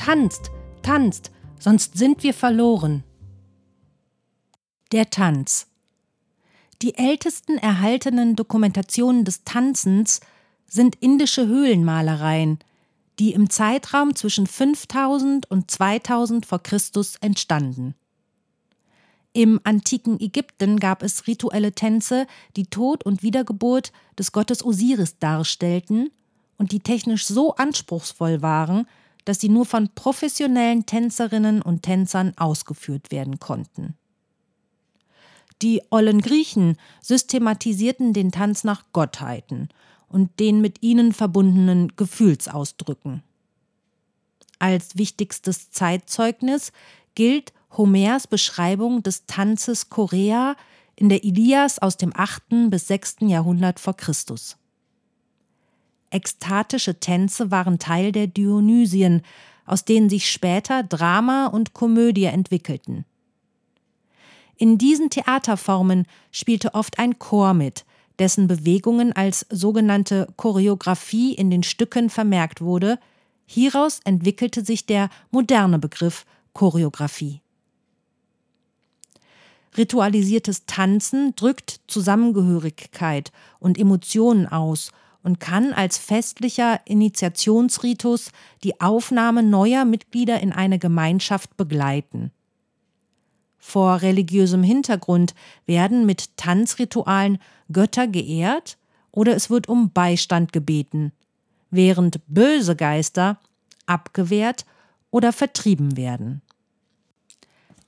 Tanzt, tanzt, sonst sind wir verloren. Der Tanz. Die ältesten erhaltenen Dokumentationen des Tanzens sind indische Höhlenmalereien, die im Zeitraum zwischen 5000 und 2000 vor Christus entstanden. Im antiken Ägypten gab es rituelle Tänze, die Tod und Wiedergeburt des Gottes Osiris darstellten und die technisch so anspruchsvoll waren, dass sie nur von professionellen Tänzerinnen und Tänzern ausgeführt werden konnten. Die ollen Griechen systematisierten den Tanz nach Gottheiten und den mit ihnen verbundenen Gefühlsausdrücken. Als wichtigstes Zeitzeugnis gilt Homers Beschreibung des Tanzes Korea in der Ilias aus dem 8. bis 6. Jahrhundert vor Christus. Ekstatische Tänze waren Teil der Dionysien, aus denen sich später Drama und Komödie entwickelten. In diesen Theaterformen spielte oft ein Chor mit, dessen Bewegungen als sogenannte Choreografie in den Stücken vermerkt wurde. Hieraus entwickelte sich der moderne Begriff Choreografie. Ritualisiertes Tanzen drückt Zusammengehörigkeit und Emotionen aus und kann als festlicher Initiationsritus die Aufnahme neuer Mitglieder in eine Gemeinschaft begleiten. Vor religiösem Hintergrund werden mit Tanzritualen Götter geehrt oder es wird um Beistand gebeten, während böse Geister abgewehrt oder vertrieben werden.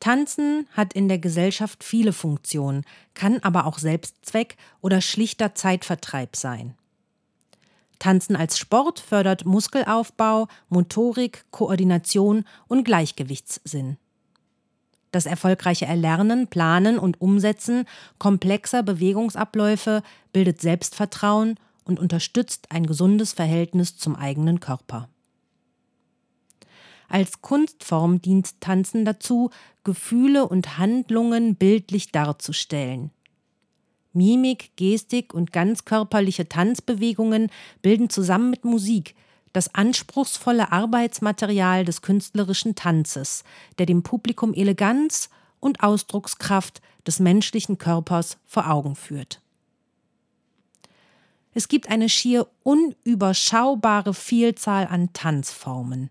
Tanzen hat in der Gesellschaft viele Funktionen, kann aber auch Selbstzweck oder schlichter Zeitvertreib sein. Tanzen als Sport fördert Muskelaufbau, Motorik, Koordination und Gleichgewichtssinn. Das erfolgreiche Erlernen, Planen und Umsetzen komplexer Bewegungsabläufe bildet Selbstvertrauen und unterstützt ein gesundes Verhältnis zum eigenen Körper. Als Kunstform dient Tanzen dazu, Gefühle und Handlungen bildlich darzustellen. Mimik, Gestik und ganzkörperliche Tanzbewegungen bilden zusammen mit Musik das anspruchsvolle Arbeitsmaterial des künstlerischen Tanzes, der dem Publikum Eleganz und Ausdruckskraft des menschlichen Körpers vor Augen führt. Es gibt eine schier unüberschaubare Vielzahl an Tanzformen.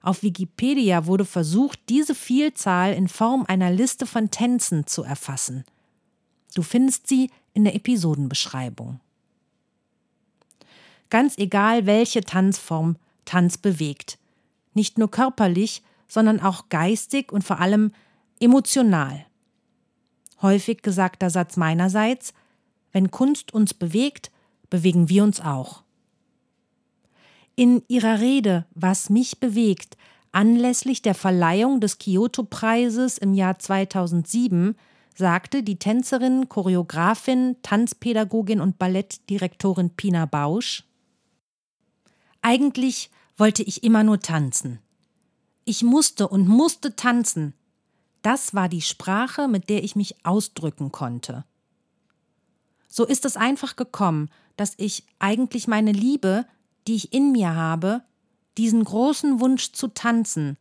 Auf Wikipedia wurde versucht, diese Vielzahl in Form einer Liste von Tänzen zu erfassen. Du findest sie in der Episodenbeschreibung. Ganz egal, welche Tanzform Tanz bewegt. Nicht nur körperlich, sondern auch geistig und vor allem emotional. Häufig gesagter Satz meinerseits, wenn Kunst uns bewegt, bewegen wir uns auch. In ihrer Rede Was mich bewegt, anlässlich der Verleihung des Kyoto-Preises im Jahr 2007, sagte die Tänzerin, Choreografin, Tanzpädagogin und Ballettdirektorin Pina Bausch Eigentlich wollte ich immer nur tanzen. Ich musste und musste tanzen. Das war die Sprache, mit der ich mich ausdrücken konnte. So ist es einfach gekommen, dass ich eigentlich meine Liebe die ich in mir habe, diesen großen Wunsch zu tanzen,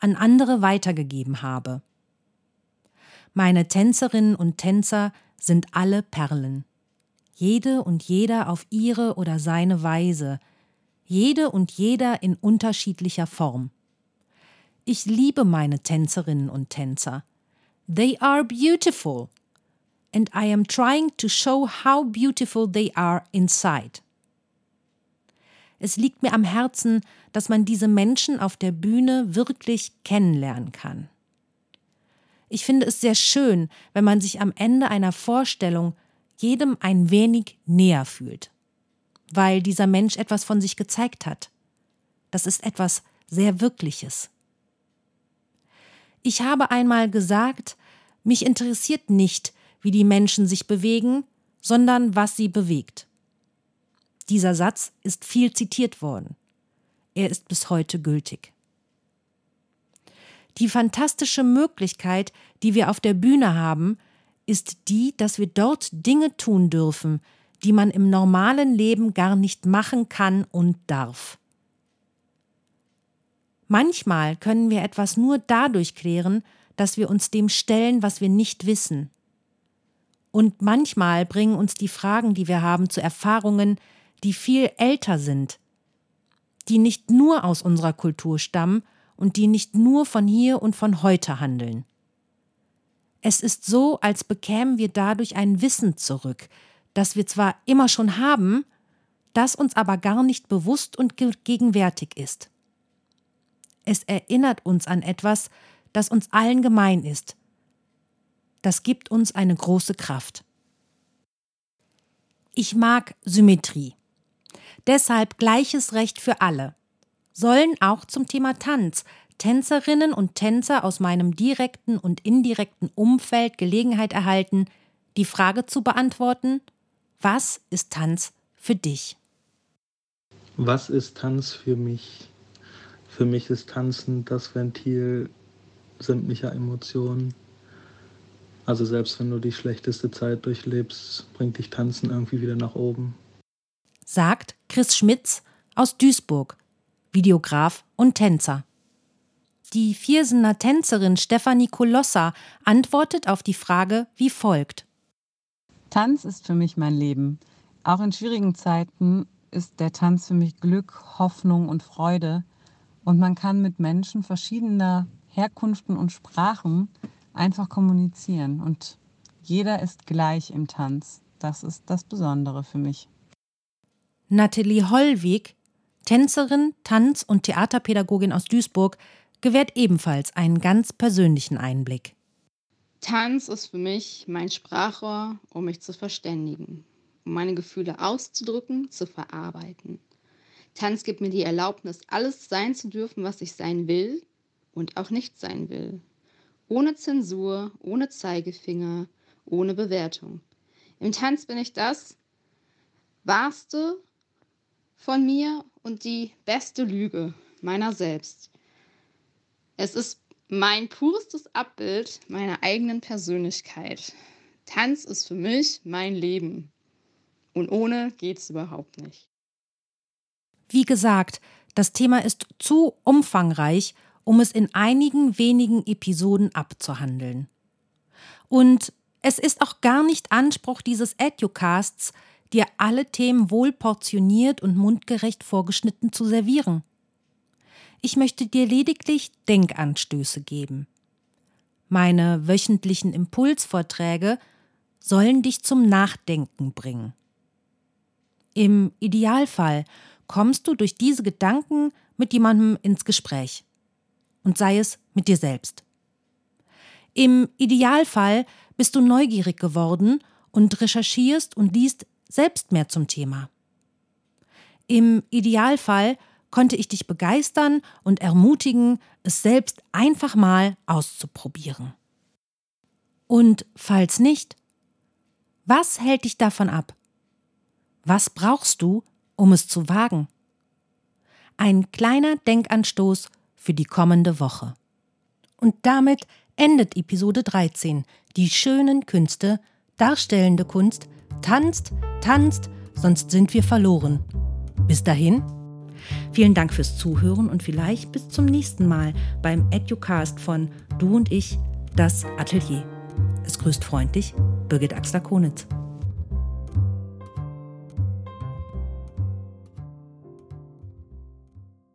an andere weitergegeben habe. Meine Tänzerinnen und Tänzer sind alle Perlen. Jede und jeder auf ihre oder seine Weise, jede und jeder in unterschiedlicher Form. Ich liebe meine Tänzerinnen und Tänzer. They are beautiful. And I am trying to show how beautiful they are inside. Es liegt mir am Herzen, dass man diese Menschen auf der Bühne wirklich kennenlernen kann. Ich finde es sehr schön, wenn man sich am Ende einer Vorstellung jedem ein wenig näher fühlt, weil dieser Mensch etwas von sich gezeigt hat. Das ist etwas sehr Wirkliches, Ich habe einmal gesagt, mich interessiert nicht, wie die Menschen sich bewegen, sondern was sie bewegt. Dieser Satz ist viel zitiert worden. Er ist bis heute gültig. Die fantastische Möglichkeit, die wir auf der Bühne haben, ist die, dass wir dort Dinge tun dürfen, die man im normalen Leben gar nicht machen kann und darf. Manchmal können wir etwas nur dadurch klären, dass wir uns dem stellen, was wir nicht wissen. Und manchmal bringen uns die Fragen, die wir haben, zu Erfahrungen, die viel älter sind, die nicht nur aus unserer Kultur stammen und die nicht nur von hier und von heute handeln. Es ist so, als bekämen wir dadurch ein Wissen zurück, das wir zwar immer schon haben, das uns aber gar nicht bewusst und gegenwärtig ist. Es erinnert uns an etwas, das uns allen gemein ist. Das gibt uns eine große Kraft. Ich mag Symmetrie. Deshalb gleiches Recht für alle. Sollen auch zum Thema Tanz Tänzerinnen und Tänzer aus meinem direkten und indirekten Umfeld Gelegenheit erhalten, die Frage zu beantworten, was ist Tanz für dich? Was ist Tanz für mich? Für mich ist Tanzen das Ventil sämtlicher Emotionen. Also selbst wenn du die schlechteste Zeit durchlebst, bringt dich Tanzen irgendwie wieder nach oben. Sagt Chris Schmitz aus Duisburg, Videograf und Tänzer. Die Viersener Tänzerin Stefanie Kolossa antwortet auf die Frage wie folgt. Tanz ist für mich mein Leben. Auch in schwierigen Zeiten ist der Tanz für mich Glück, Hoffnung und Freude. Und man kann mit Menschen verschiedener Herkunften und Sprachen einfach kommunizieren. Und jeder ist gleich im Tanz. Das ist das Besondere für mich. Nathalie Hollweg, Tänzerin, Tanz- und Theaterpädagogin aus Duisburg, gewährt ebenfalls einen ganz persönlichen Einblick. Tanz ist für mich mein Sprachrohr, um mich zu verständigen, um meine Gefühle auszudrücken, zu verarbeiten. Tanz gibt mir die Erlaubnis, alles sein zu dürfen, was ich sein will und auch nicht sein will. Ohne Zensur, ohne Zeigefinger, ohne Bewertung. Im Tanz bin ich das Wahrste von mir und die beste Lüge meiner selbst. Es ist mein purstes Abbild meiner eigenen Persönlichkeit. Tanz ist für mich mein Leben. Und ohne geht's überhaupt nicht. Wie gesagt, das Thema ist zu umfangreich, um es in einigen wenigen Episoden abzuhandeln. Und es ist auch gar nicht Anspruch dieses Educasts, dir alle Themen wohl portioniert und mundgerecht vorgeschnitten zu servieren. Ich möchte dir lediglich Denkanstöße geben. Meine wöchentlichen Impulsvorträge sollen dich zum Nachdenken bringen. Im Idealfall kommst du durch diese Gedanken mit jemandem ins Gespräch und sei es mit dir selbst. Im Idealfall bist du neugierig geworden und recherchierst und liest selbst mehr zum Thema. Im Idealfall konnte ich dich begeistern und ermutigen, es selbst einfach mal auszuprobieren. Und falls nicht, was hält dich davon ab? Was brauchst du, um es zu wagen? Ein kleiner Denkanstoß für die kommende Woche. Und damit endet Episode 13. Die schönen Künste, darstellende Kunst, tanzt, tanzt, sonst sind wir verloren. Bis dahin, Vielen Dank fürs Zuhören und vielleicht bis zum nächsten Mal beim Educast von Du und ich, das Atelier. Es grüßt freundlich Birgit Axler-Konitz.